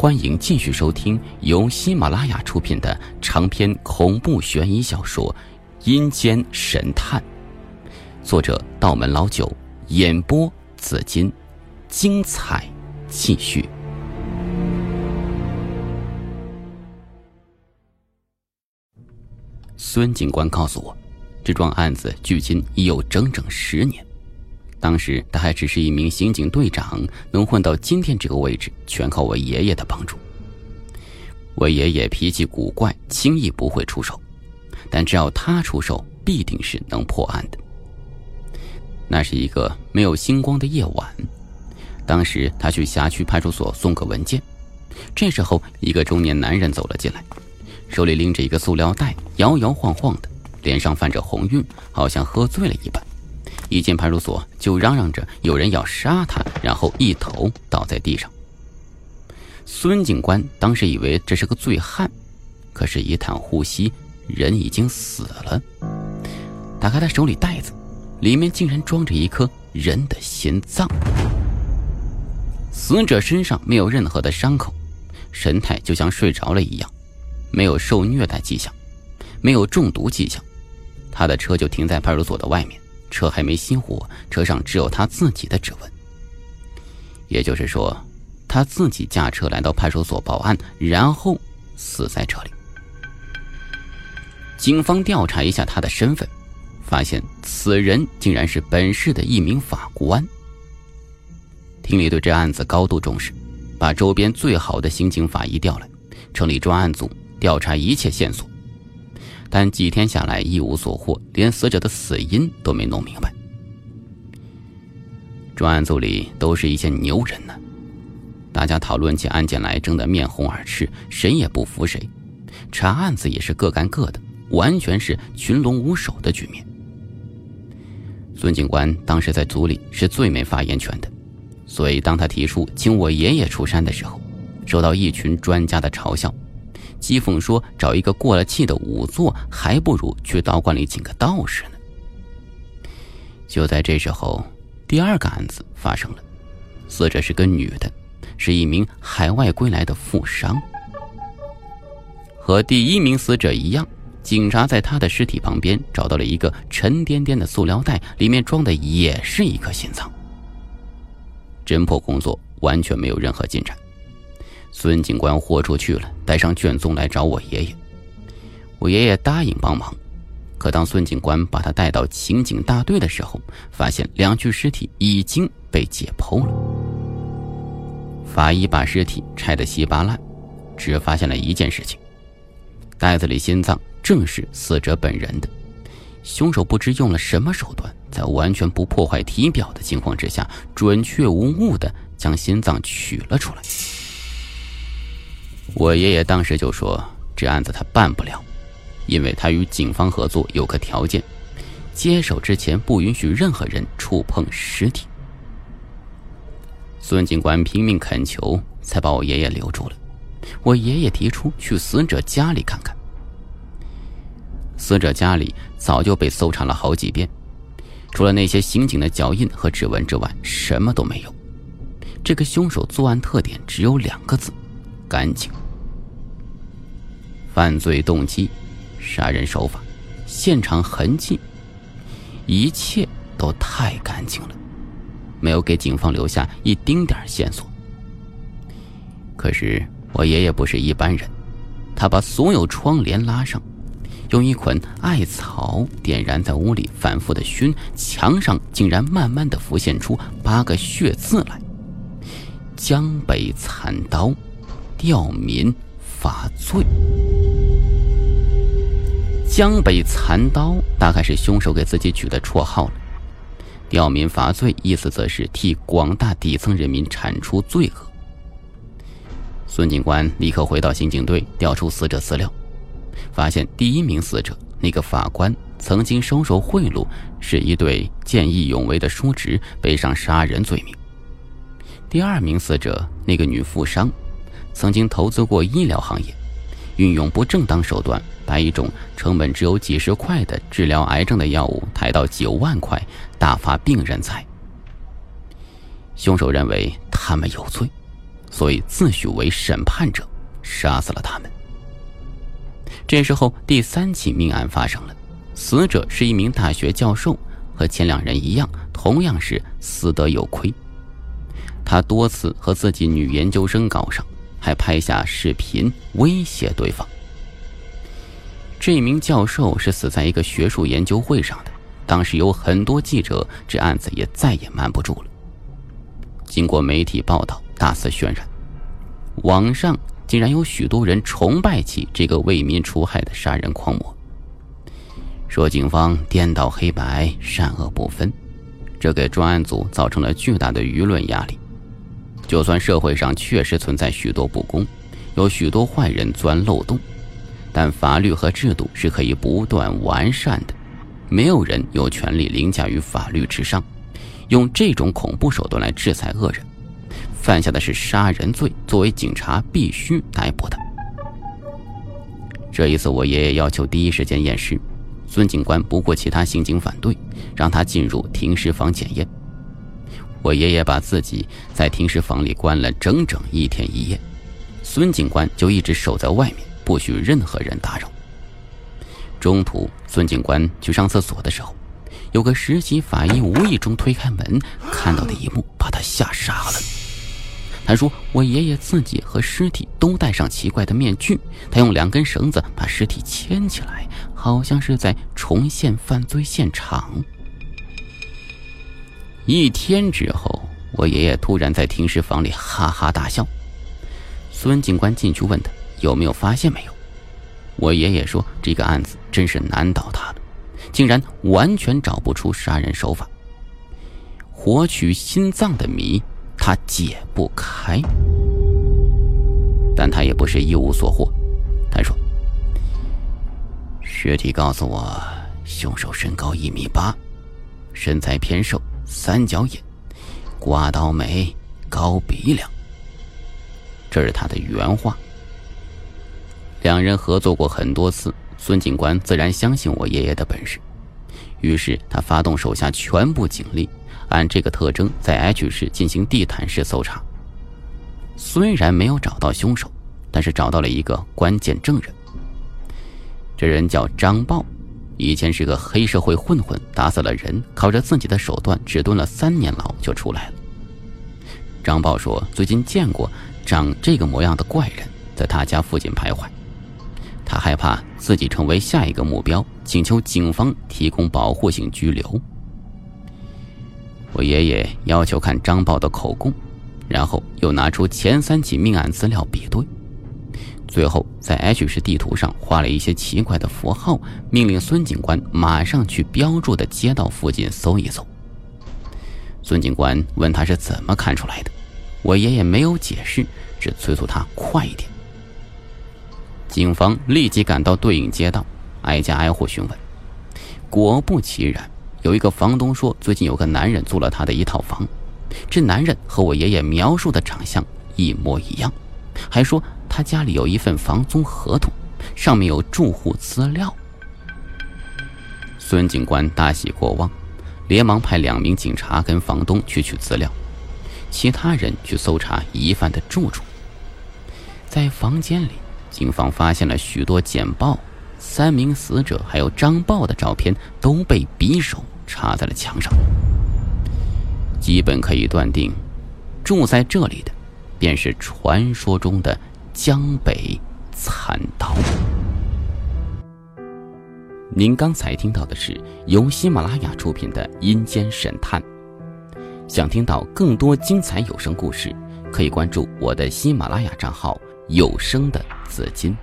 欢迎继续收听由喜马拉雅出品的长篇恐怖悬疑小说《阴间神探》，作者道门老九，演播紫金，精彩继续。孙警官告诉我，这桩案子距今已有整整十年。当时他还只是一名刑警队长，能混到今天这个位置，全靠我爷爷的帮助。我爷爷脾气古怪，轻易不会出手，但只要他出手，必定是能破案的。那是一个没有星光的夜晚，当时他去辖区派出所送个文件，这时候一个中年男人走了进来，手里拎着一个塑料袋，摇摇晃晃的，脸上泛着红晕，好像喝醉了一般。一进派出所就嚷嚷着有人要杀他，然后一头倒在地上。孙警官当时以为这是个醉汉，可是，一探呼吸，人已经死了。打开他手里袋子，里面竟然装着一颗人的心脏。死者身上没有任何的伤口，神态就像睡着了一样，没有受虐待迹象，没有中毒迹象。他的车就停在派出所的外面。车还没熄火，车上只有他自己的指纹。也就是说，他自己驾车来到派出所报案，然后死在这里。警方调查一下他的身份，发现此人竟然是本市的一名法官。厅里对这案子高度重视，把周边最好的刑警法医调来，成立专案组调查一切线索。但几天下来一无所获，连死者的死因都没弄明白。专案组里都是一些牛人呢，大家讨论起案件来争得面红耳赤，谁也不服谁。查案子也是各干各的，完全是群龙无首的局面。孙警官当时在组里是最没发言权的，所以当他提出请我爷爷出山的时候，受到一群专家的嘲笑。讥讽说：“找一个过了气的仵作，还不如去道观里请个道士呢。”就在这时候，第二个案子发生了，死者是个女的，是一名海外归来的富商。和第一名死者一样，警察在他的尸体旁边找到了一个沉甸甸的塑料袋，里面装的也是一颗心脏。侦破工作完全没有任何进展。孙警官豁出去了，带上卷宗来找我爷爷。我爷爷答应帮忙，可当孙警官把他带到刑警大队的时候，发现两具尸体已经被解剖了。法医把尸体拆得稀巴烂，只发现了一件事情：袋子里心脏正是死者本人的。凶手不知用了什么手段，在完全不破坏体表的情况之下，准确无误地将心脏取了出来。我爷爷当时就说：“这案子他办不了，因为他与警方合作有个条件，接手之前不允许任何人触碰尸体。”孙警官拼命恳求，才把我爷爷留住了。我爷爷提出去死者家里看看。死者家里早就被搜查了好几遍，除了那些刑警的脚印和指纹之外，什么都没有。这个凶手作案特点只有两个字：干净。犯罪动机、杀人手法、现场痕迹，一切都太干净了，没有给警方留下一丁点线索。可是我爷爷不是一般人，他把所有窗帘拉上，用一捆艾草点燃在屋里反复的熏，墙上竟然慢慢的浮现出八个血字来：“江北残刀，吊民罚罪。”江北残刀大概是凶手给自己取的绰号了。吊民罚罪，意思则是替广大底层人民铲除罪恶。孙警官立刻回到刑警队，调出死者资料，发现第一名死者那个法官曾经收受贿赂，是一对见义勇为的叔侄，背上杀人罪名。第二名死者那个女富商，曾经投资过医疗行业。运用不正当手段，把一种成本只有几十块的治疗癌症的药物抬到九万块，大发病人财。凶手认为他们有罪，所以自诩为审判者，杀死了他们。这时候，第三起命案发生了，死者是一名大学教授，和前两人一样，同样是死得有亏。他多次和自己女研究生搞上，还拍下视频威胁对方。这名教授是死在一个学术研究会上的，当时有很多记者，这案子也再也瞒不住了。经过媒体报道，大肆渲染，网上竟然有许多人崇拜起这个为民除害的杀人狂魔，说警方颠倒黑白、善恶不分，这给专案组造成了巨大的舆论压力。就算社会上确实存在许多不公，有许多坏人钻漏洞，但法律和制度是可以不断完善的，没有人有权利凌驾于法律之上。用这种恐怖手段来制裁恶人，犯下的是杀人罪，作为警察必须逮捕他。这一次，我爷爷要求第一时间验尸，孙警官不顾其他刑警反对，让他进入停尸房检验。我爷爷把自己在停尸房里关了整整一天一夜，孙警官就一直守在外面，不许任何人打扰。中途，孙警官去上厕所的时候。有个实习法医无意中推开门，看到的一幕把他吓傻了。他说：“我爷爷自己和尸体都戴上奇怪的面具，他用两根绳子把尸体牵起来，好像是在重现犯罪现场。”一天之后，我爷爷突然在停尸房里哈哈大笑。孙警官进去问他有没有发现没有。我爷爷说：“这个案子真是难倒他了。”竟然完全找不出杀人手法，活取心脏的谜他解不开，但他也不是一无所获。他说：“尸体告诉我，凶手身高一米八，身材偏瘦，三角眼，刮刀眉，高鼻梁。”这是他的原话。两人合作过很多次。孙警官自然相信我爷爷的本事，于是他发动手下全部警力，按这个特征在 H 市进行地毯式搜查。虽然没有找到凶手，但是找到了一个关键证人。这人叫张豹，以前是个黑社会混混，打死了人，靠着自己的手段只蹲了三年牢就出来了。张豹说，最近见过长这个模样的怪人，在他家附近徘徊。他害怕自己成为下一个目标，请求警方提供保护性拘留。我爷爷要求看张豹的口供，然后又拿出前三起命案资料比对，最后在 H 市地图上画了一些奇怪的符号，命令孙警官马上去标注的街道附近搜一搜。孙警官问他是怎么看出来的，我爷爷没有解释，只催促他快一点。警方立即赶到对应街道，挨家挨户询问。果不其然，有一个房东说，最近有个男人租了他的一套房，这男人和我爷爷描述的长相一模一样，还说他家里有一份房租合同，上面有住户资料。孙警官大喜过望，连忙派两名警察跟房东去取资料，其他人去搜查疑犯的住处，在房间里。警方发现了许多简报，三名死者还有张豹的照片都被匕首插在了墙上，基本可以断定，住在这里的便是传说中的江北残刀。您刚才听到的是由喜马拉雅出品的《阴间神探》，想听到更多精彩有声故事，可以关注我的喜马拉雅账号。有声的紫金。